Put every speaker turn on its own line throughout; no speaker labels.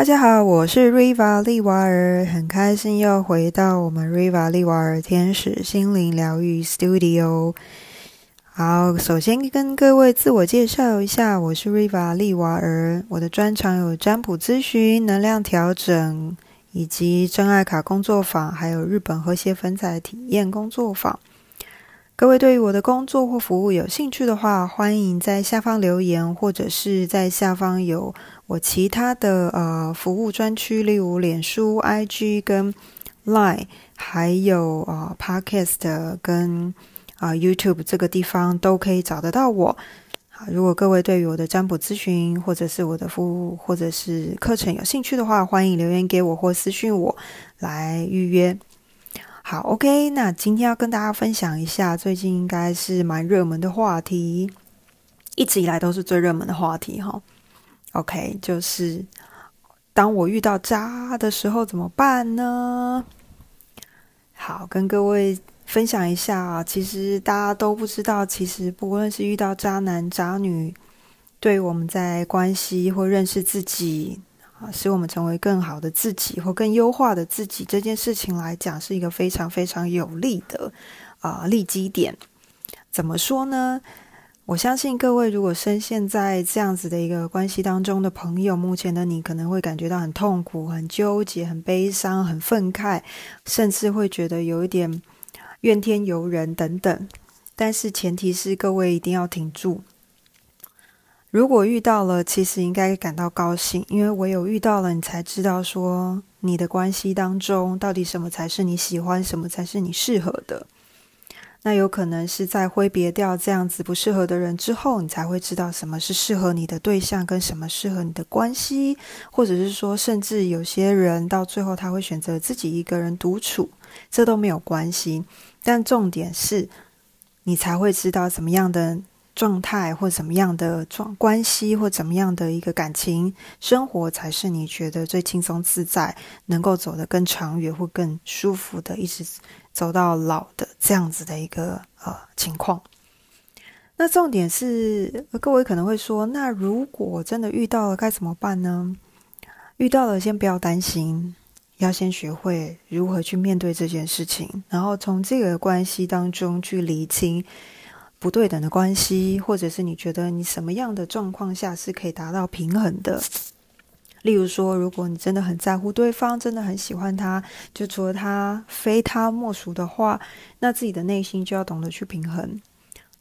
大家好，我是 Riva 利瓦尔，很开心又回到我们 Riva 利瓦尔天使心灵疗愈 Studio。好，首先跟各位自我介绍一下，我是 Riva 利瓦尔，我的专长有占卜咨询、能量调整，以及真爱卡工作坊，还有日本和谐粉彩体验工作坊。各位对于我的工作或服务有兴趣的话，欢迎在下方留言，或者是在下方有我其他的呃服务专区，例如脸书、IG 跟 Line，还有呃 Podcast 跟啊 YouTube 这个地方都可以找得到我。好，如果各位对于我的占卜咨询，或者是我的服务，或者是课程有兴趣的话，欢迎留言给我或私讯我来预约。好，OK，那今天要跟大家分享一下，最近应该是蛮热门的话题，一直以来都是最热门的话题哈。OK，就是当我遇到渣的时候怎么办呢？好，跟各位分享一下啊，其实大家都不知道，其实不论是遇到渣男渣女，对我们在关系或认识自己。啊，使我们成为更好的自己或更优化的自己这件事情来讲，是一个非常非常有利的啊利基点。怎么说呢？我相信各位如果深陷在这样子的一个关系当中的朋友，目前的你可能会感觉到很痛苦、很纠结、很悲伤、很愤慨，甚至会觉得有一点怨天尤人等等。但是前提是各位一定要挺住。如果遇到了，其实应该感到高兴，因为唯有遇到了，你才知道说你的关系当中到底什么才是你喜欢，什么才是你适合的。那有可能是在挥别掉这样子不适合的人之后，你才会知道什么是适合你的对象，跟什么适合你的关系，或者是说，甚至有些人到最后他会选择自己一个人独处，这都没有关系。但重点是，你才会知道怎么样的。状态或怎么样的状关系或怎么样的一个感情生活，才是你觉得最轻松自在，能够走得更长远或更舒服的，一直走到老的这样子的一个呃情况。那重点是，各位可能会说，那如果真的遇到了该怎么办呢？遇到了，先不要担心，要先学会如何去面对这件事情，然后从这个关系当中去厘清。不对等的关系，或者是你觉得你什么样的状况下是可以达到平衡的？例如说，如果你真的很在乎对方，真的很喜欢他，就除了他非他莫属的话，那自己的内心就要懂得去平衡。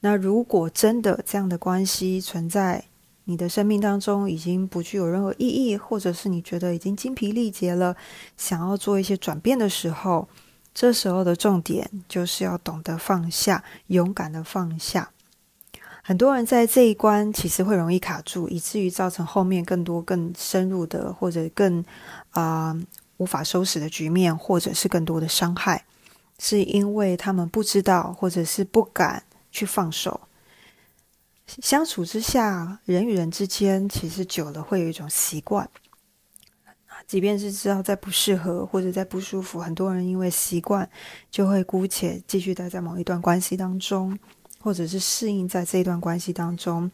那如果真的这样的关系存在你的生命当中，已经不具有任何意义，或者是你觉得已经精疲力竭了，想要做一些转变的时候。这时候的重点就是要懂得放下，勇敢的放下。很多人在这一关其实会容易卡住，以至于造成后面更多更深入的或者更啊无法收拾的局面，或者是更多的伤害，是因为他们不知道或者是不敢去放手。相处之下，人与人之间其实久了会有一种习惯。即便是知道在不适合或者在不舒服，很多人因为习惯就会姑且继续待在某一段关系当中，或者是适应在这一段关系当中。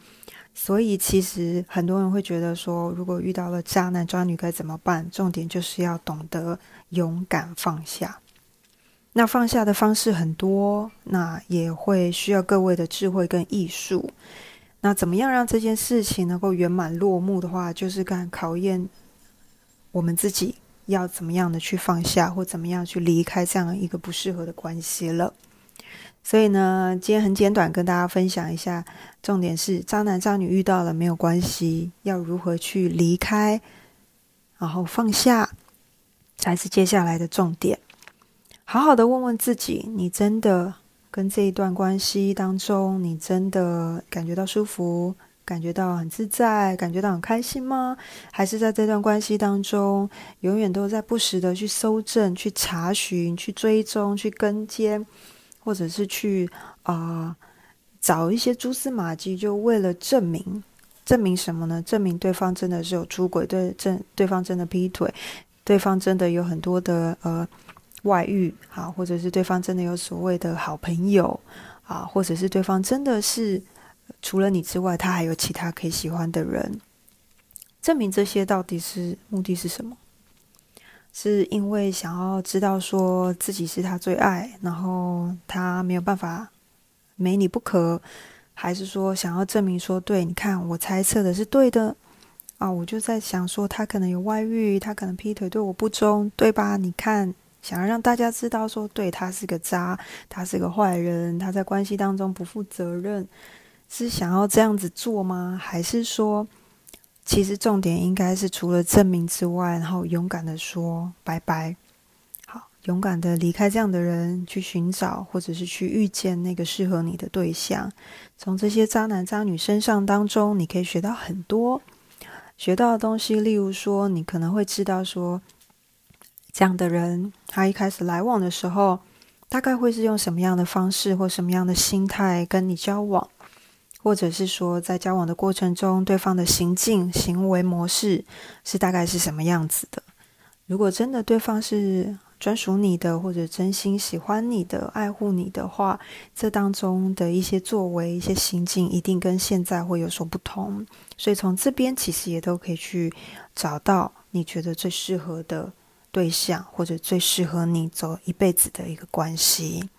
所以，其实很多人会觉得说，如果遇到了渣男渣女该怎么办？重点就是要懂得勇敢放下。那放下的方式很多，那也会需要各位的智慧跟艺术。那怎么样让这件事情能够圆满落幕的话，就是看考验。我们自己要怎么样的去放下，或怎么样去离开这样一个不适合的关系了。所以呢，今天很简短跟大家分享一下，重点是渣男渣女遇到了没有关系，要如何去离开，然后放下，才是接下来的重点。好好的问问自己，你真的跟这一段关系当中，你真的感觉到舒服？感觉到很自在，感觉到很开心吗？还是在这段关系当中，永远都在不时的去搜证、去查询、去追踪、去跟监，或者是去啊找一些蛛丝马迹，就为了证明证明什么呢？证明对方真的是有出轨，对证对方真的劈腿，对方真的有很多的呃外遇啊，或者是对方真的有所谓的好朋友啊，或者是对方真的是。除了你之外，他还有其他可以喜欢的人。证明这些到底是目的是什么？是因为想要知道说自己是他最爱，然后他没有办法没你不可，还是说想要证明说，对，你看我猜测的是对的啊？我就在想说，他可能有外遇，他可能劈腿，对我不忠，对吧？你看，想要让大家知道说，对他是个渣，他是个坏人，他在关系当中不负责任，是想要这样子做吗？还是说？其实重点应该是除了证明之外，然后勇敢的说拜拜，好，勇敢的离开这样的人，去寻找或者是去遇见那个适合你的对象。从这些渣男渣女身上当中，你可以学到很多学到的东西。例如说，你可能会知道说，这样的人他一开始来往的时候，大概会是用什么样的方式或什么样的心态跟你交往。或者是说，在交往的过程中，对方的行径、行为模式是大概是什么样子的？如果真的对方是专属你的，或者真心喜欢你的、爱护你的话，这当中的一些作为、一些行径，一定跟现在会有所不同。所以从这边其实也都可以去找到你觉得最适合的对象，或者最适合你走一辈子的一个关系。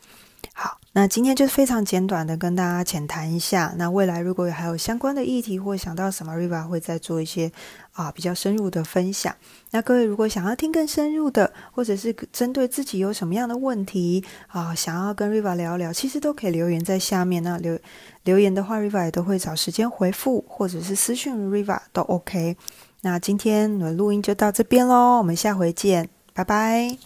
那今天就非常简短的跟大家浅谈一下。那未来如果还有相关的议题，或想到什么，Riva 会再做一些啊比较深入的分享。那各位如果想要听更深入的，或者是针对自己有什么样的问题啊，想要跟 Riva 聊聊，其实都可以留言在下面。那留留言的话，Riva 也都会找时间回复，或者是私讯 Riva 都 OK。那今天的录音就到这边喽，我们下回见，拜拜。